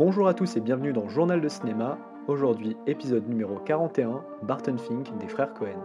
Bonjour à tous et bienvenue dans Journal de cinéma. Aujourd'hui, épisode numéro 41, Barton Fink des frères Cohen.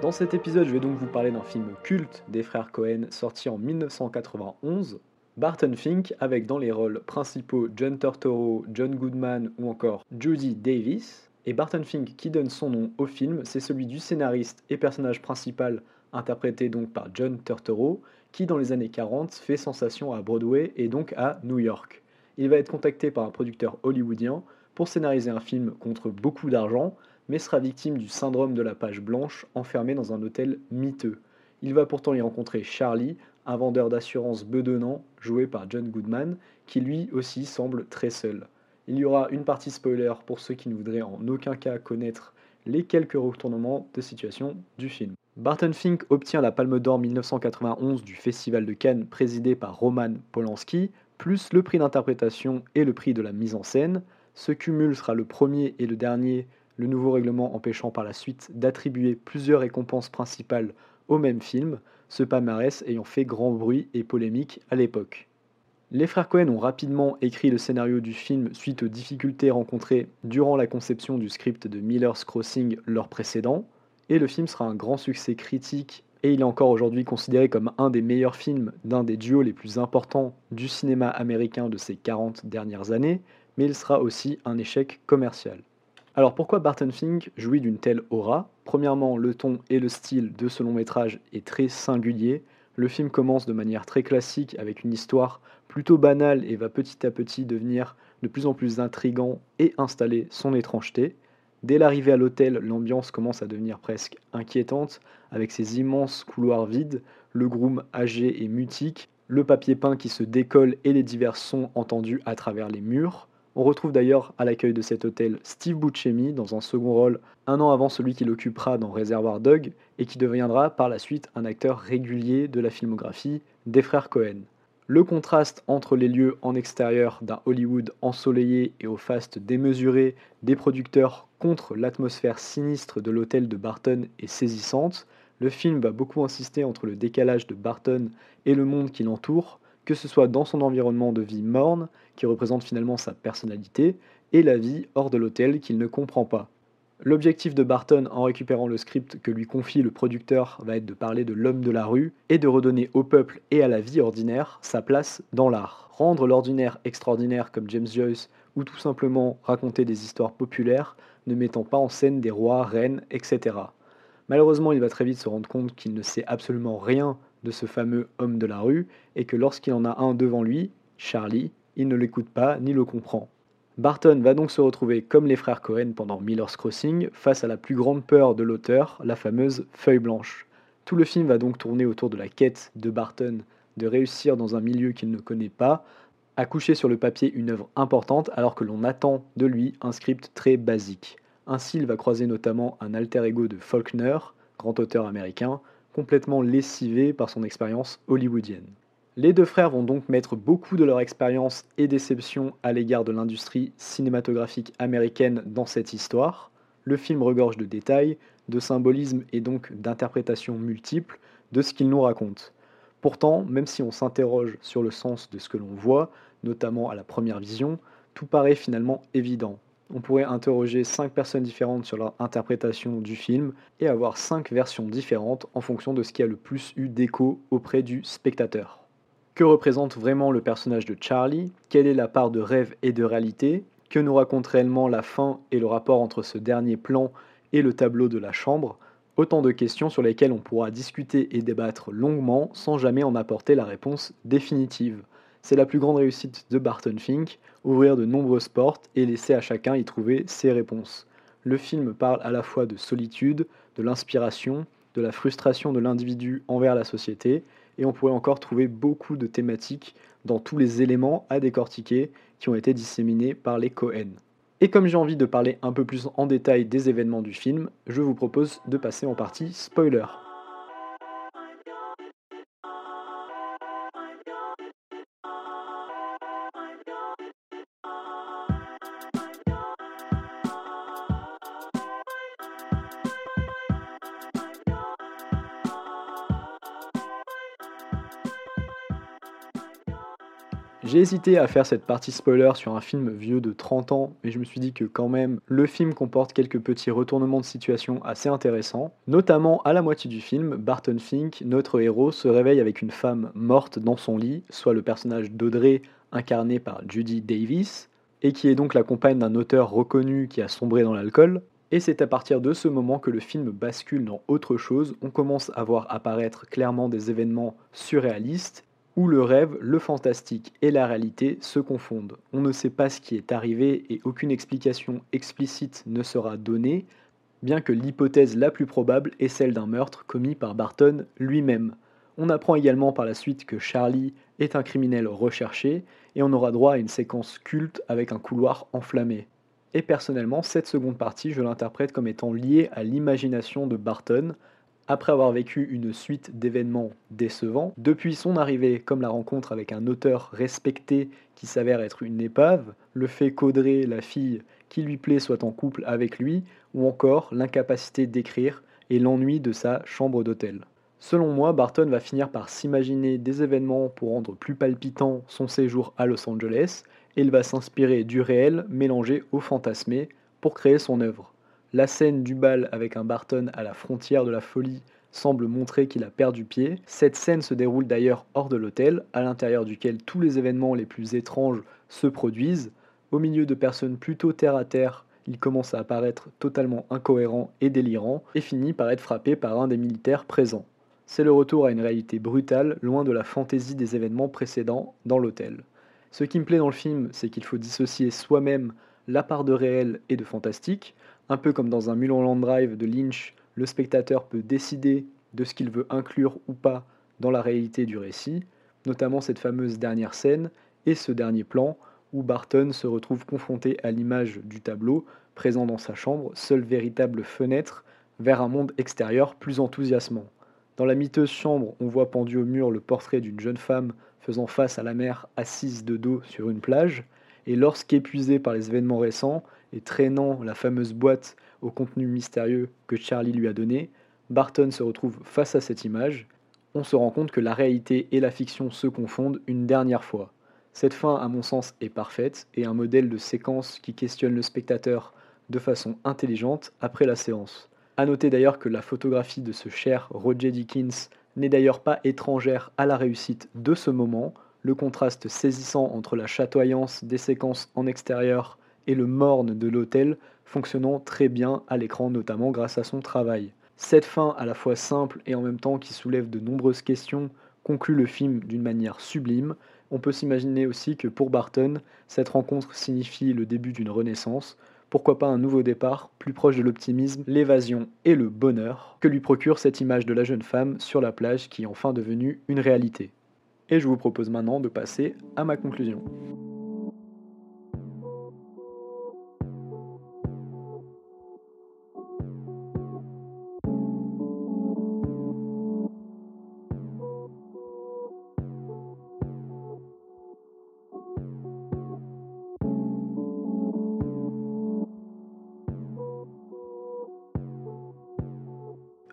Dans cet épisode, je vais donc vous parler d'un film culte des frères Cohen sorti en 1991, Barton Fink, avec dans les rôles principaux John Turturro, John Goodman ou encore Judy Davis. Et Barton Fink, qui donne son nom au film, c'est celui du scénariste et personnage principal, interprété donc par John Turturro, qui dans les années 40 fait sensation à Broadway et donc à New York. Il va être contacté par un producteur hollywoodien pour scénariser un film contre beaucoup d'argent, mais sera victime du syndrome de la page blanche, enfermé dans un hôtel miteux. Il va pourtant y rencontrer Charlie, un vendeur d'assurance bedonnant, joué par John Goodman, qui lui aussi semble très seul. Il y aura une partie spoiler pour ceux qui ne voudraient en aucun cas connaître les quelques retournements de situation du film. Barton Fink obtient la Palme d'Or 1991 du Festival de Cannes présidé par Roman Polanski, plus le prix d'interprétation et le prix de la mise en scène. Ce cumul sera le premier et le dernier le nouveau règlement empêchant par la suite d'attribuer plusieurs récompenses principales au même film, ce palmarès ayant fait grand bruit et polémique à l'époque. Les frères Cohen ont rapidement écrit le scénario du film suite aux difficultés rencontrées durant la conception du script de Miller's Crossing leur précédent, et le film sera un grand succès critique et il est encore aujourd'hui considéré comme un des meilleurs films d'un des duos les plus importants du cinéma américain de ces 40 dernières années, mais il sera aussi un échec commercial. Alors pourquoi Barton Fink jouit d'une telle aura? Premièrement, le ton et le style de ce long métrage est très singulier. Le film commence de manière très classique avec une histoire plutôt banale et va petit à petit devenir de plus en plus intrigant et installer son étrangeté. Dès l'arrivée à l'hôtel, l'ambiance commence à devenir presque inquiétante avec ces immenses couloirs vides, le groom âgé et mutique, le papier peint qui se décolle et les divers sons entendus à travers les murs. On retrouve d'ailleurs à l'accueil de cet hôtel Steve Buscemi dans un second rôle un an avant celui qu'il occupera dans Réservoir Dog et qui deviendra par la suite un acteur régulier de la filmographie des frères Cohen. Le contraste entre les lieux en extérieur d'un Hollywood ensoleillé et au faste démesuré des producteurs contre l'atmosphère sinistre de l'hôtel de Barton est saisissante. Le film va beaucoup insister entre le décalage de Barton et le monde qui l'entoure, que ce soit dans son environnement de vie morne, qui représente finalement sa personnalité, et la vie hors de l'hôtel qu'il ne comprend pas. L'objectif de Barton en récupérant le script que lui confie le producteur va être de parler de l'homme de la rue et de redonner au peuple et à la vie ordinaire sa place dans l'art. Rendre l'ordinaire extraordinaire comme James Joyce ou tout simplement raconter des histoires populaires ne mettant pas en scène des rois, reines, etc. Malheureusement, il va très vite se rendre compte qu'il ne sait absolument rien de ce fameux homme de la rue, et que lorsqu'il en a un devant lui, Charlie, il ne l'écoute pas ni le comprend. Barton va donc se retrouver comme les frères Cohen pendant Miller's Crossing, face à la plus grande peur de l'auteur, la fameuse feuille blanche. Tout le film va donc tourner autour de la quête de Barton de réussir dans un milieu qu'il ne connaît pas, à coucher sur le papier une œuvre importante alors que l'on attend de lui un script très basique. Ainsi, il va croiser notamment un alter ego de Faulkner, grand auteur américain, complètement lessivé par son expérience hollywoodienne. Les deux frères vont donc mettre beaucoup de leur expérience et déception à l'égard de l'industrie cinématographique américaine dans cette histoire. Le film regorge de détails, de symbolismes et donc d'interprétations multiples de ce qu'il nous raconte. Pourtant, même si on s'interroge sur le sens de ce que l'on voit, notamment à la première vision, tout paraît finalement évident on pourrait interroger cinq personnes différentes sur leur interprétation du film et avoir cinq versions différentes en fonction de ce qui a le plus eu d'écho auprès du spectateur. Que représente vraiment le personnage de Charlie? Quelle est la part de rêve et de réalité? Que nous raconte réellement la fin et le rapport entre ce dernier plan et le tableau de la chambre? Autant de questions sur lesquelles on pourra discuter et débattre longuement sans jamais en apporter la réponse définitive. C'est la plus grande réussite de Barton Fink, ouvrir de nombreuses portes et laisser à chacun y trouver ses réponses. Le film parle à la fois de solitude, de l'inspiration, de la frustration de l'individu envers la société, et on pourrait encore trouver beaucoup de thématiques dans tous les éléments à décortiquer qui ont été disséminés par les Cohen. Et comme j'ai envie de parler un peu plus en détail des événements du film, je vous propose de passer en partie spoiler. J'ai hésité à faire cette partie spoiler sur un film vieux de 30 ans, mais je me suis dit que quand même, le film comporte quelques petits retournements de situation assez intéressants. Notamment, à la moitié du film, Barton Fink, notre héros, se réveille avec une femme morte dans son lit, soit le personnage d'Audrey, incarné par Judy Davis, et qui est donc la compagne d'un auteur reconnu qui a sombré dans l'alcool. Et c'est à partir de ce moment que le film bascule dans autre chose, on commence à voir apparaître clairement des événements surréalistes, où le rêve, le fantastique et la réalité se confondent. On ne sait pas ce qui est arrivé et aucune explication explicite ne sera donnée, bien que l'hypothèse la plus probable est celle d'un meurtre commis par Barton lui-même. On apprend également par la suite que Charlie est un criminel recherché et on aura droit à une séquence culte avec un couloir enflammé. Et personnellement, cette seconde partie, je l'interprète comme étant liée à l'imagination de Barton, après avoir vécu une suite d'événements décevants, depuis son arrivée comme la rencontre avec un auteur respecté qui s'avère être une épave, le fait qu'Audrey, la fille qui lui plaît, soit en couple avec lui, ou encore l'incapacité d'écrire et l'ennui de sa chambre d'hôtel. Selon moi, Barton va finir par s'imaginer des événements pour rendre plus palpitant son séjour à Los Angeles, et il va s'inspirer du réel mélangé au fantasmé pour créer son œuvre. La scène du bal avec un Barton à la frontière de la folie semble montrer qu'il a perdu pied. Cette scène se déroule d'ailleurs hors de l'hôtel, à l'intérieur duquel tous les événements les plus étranges se produisent. Au milieu de personnes plutôt terre à terre, il commence à apparaître totalement incohérent et délirant, et finit par être frappé par un des militaires présents c'est le retour à une réalité brutale, loin de la fantaisie des événements précédents dans l'hôtel. Ce qui me plaît dans le film, c'est qu'il faut dissocier soi-même la part de réel et de fantastique, un peu comme dans un Mulholland Drive de Lynch, le spectateur peut décider de ce qu'il veut inclure ou pas dans la réalité du récit, notamment cette fameuse dernière scène et ce dernier plan où Barton se retrouve confronté à l'image du tableau présent dans sa chambre, seule véritable fenêtre vers un monde extérieur plus enthousiasmant. Dans la miteuse chambre, on voit pendu au mur le portrait d'une jeune femme faisant face à la mer assise de dos sur une plage, et lorsqu'épuisé par les événements récents et traînant la fameuse boîte au contenu mystérieux que Charlie lui a donné, Barton se retrouve face à cette image. On se rend compte que la réalité et la fiction se confondent une dernière fois. Cette fin, à mon sens, est parfaite et un modèle de séquence qui questionne le spectateur de façon intelligente après la séance. A noter d'ailleurs que la photographie de ce cher Roger Dickens n'est d'ailleurs pas étrangère à la réussite de ce moment, le contraste saisissant entre la chatoyance des séquences en extérieur et le morne de l'hôtel fonctionnant très bien à l'écran notamment grâce à son travail. Cette fin à la fois simple et en même temps qui soulève de nombreuses questions conclut le film d'une manière sublime. On peut s'imaginer aussi que pour Barton, cette rencontre signifie le début d'une renaissance, pourquoi pas un nouveau départ, plus proche de l'optimisme, l'évasion et le bonheur que lui procure cette image de la jeune femme sur la plage qui est enfin devenue une réalité. Et je vous propose maintenant de passer à ma conclusion.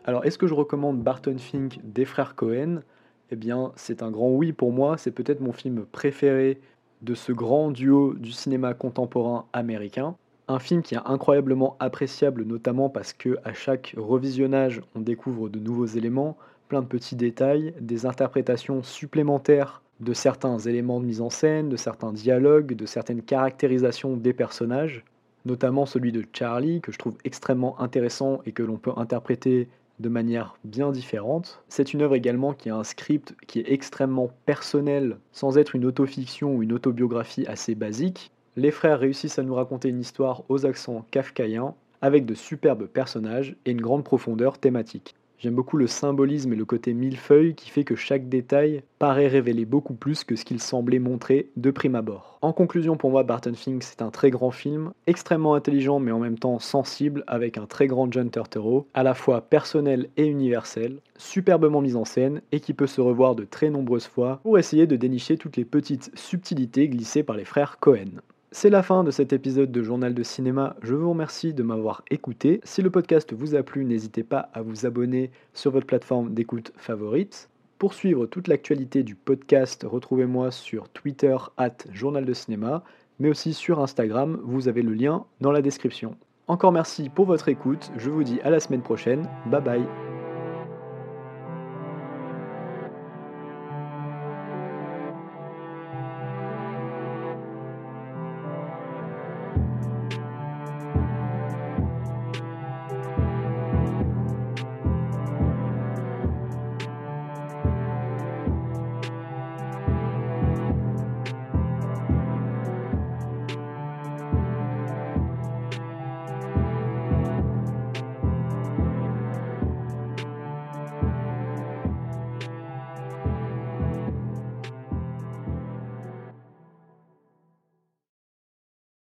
Alors, est-ce que je recommande Barton Fink des frères Cohen? Eh bien, c'est un grand oui pour moi. C'est peut-être mon film préféré de ce grand duo du cinéma contemporain américain. Un film qui est incroyablement appréciable, notamment parce que à chaque revisionnage, on découvre de nouveaux éléments, plein de petits détails, des interprétations supplémentaires de certains éléments de mise en scène, de certains dialogues, de certaines caractérisations des personnages, notamment celui de Charlie, que je trouve extrêmement intéressant et que l'on peut interpréter de manière bien différente. C'est une œuvre également qui a un script qui est extrêmement personnel, sans être une autofiction ou une autobiographie assez basique. Les frères réussissent à nous raconter une histoire aux accents kafkaïens, avec de superbes personnages et une grande profondeur thématique. J'aime beaucoup le symbolisme et le côté millefeuille qui fait que chaque détail paraît révéler beaucoup plus que ce qu'il semblait montrer de prime abord. En conclusion, pour moi, Barton Fink, c'est un très grand film, extrêmement intelligent mais en même temps sensible, avec un très grand John Turturro, à la fois personnel et universel, superbement mis en scène et qui peut se revoir de très nombreuses fois pour essayer de dénicher toutes les petites subtilités glissées par les frères Cohen. C'est la fin de cet épisode de Journal de cinéma. Je vous remercie de m'avoir écouté. Si le podcast vous a plu, n'hésitez pas à vous abonner sur votre plateforme d'écoute favorite. Pour suivre toute l'actualité du podcast, retrouvez-moi sur Twitter at Journal de Cinéma, mais aussi sur Instagram, vous avez le lien dans la description. Encore merci pour votre écoute, je vous dis à la semaine prochaine, bye bye